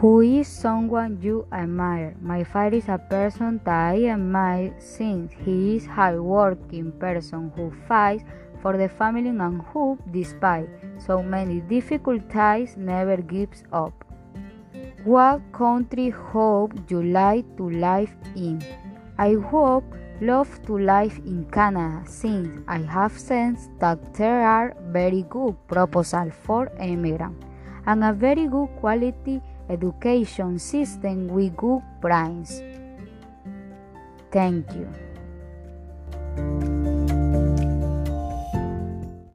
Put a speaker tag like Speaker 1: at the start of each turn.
Speaker 1: Who is someone you admire? My father is a person that I admire since he is a hardworking person who fights for the family and who, despite so many difficulties, never gives up. What country hope you like to live in? I hope love to live in Canada since I have sensed that there are very good proposals for immigrants and a very good quality education system with good brains. Thank you.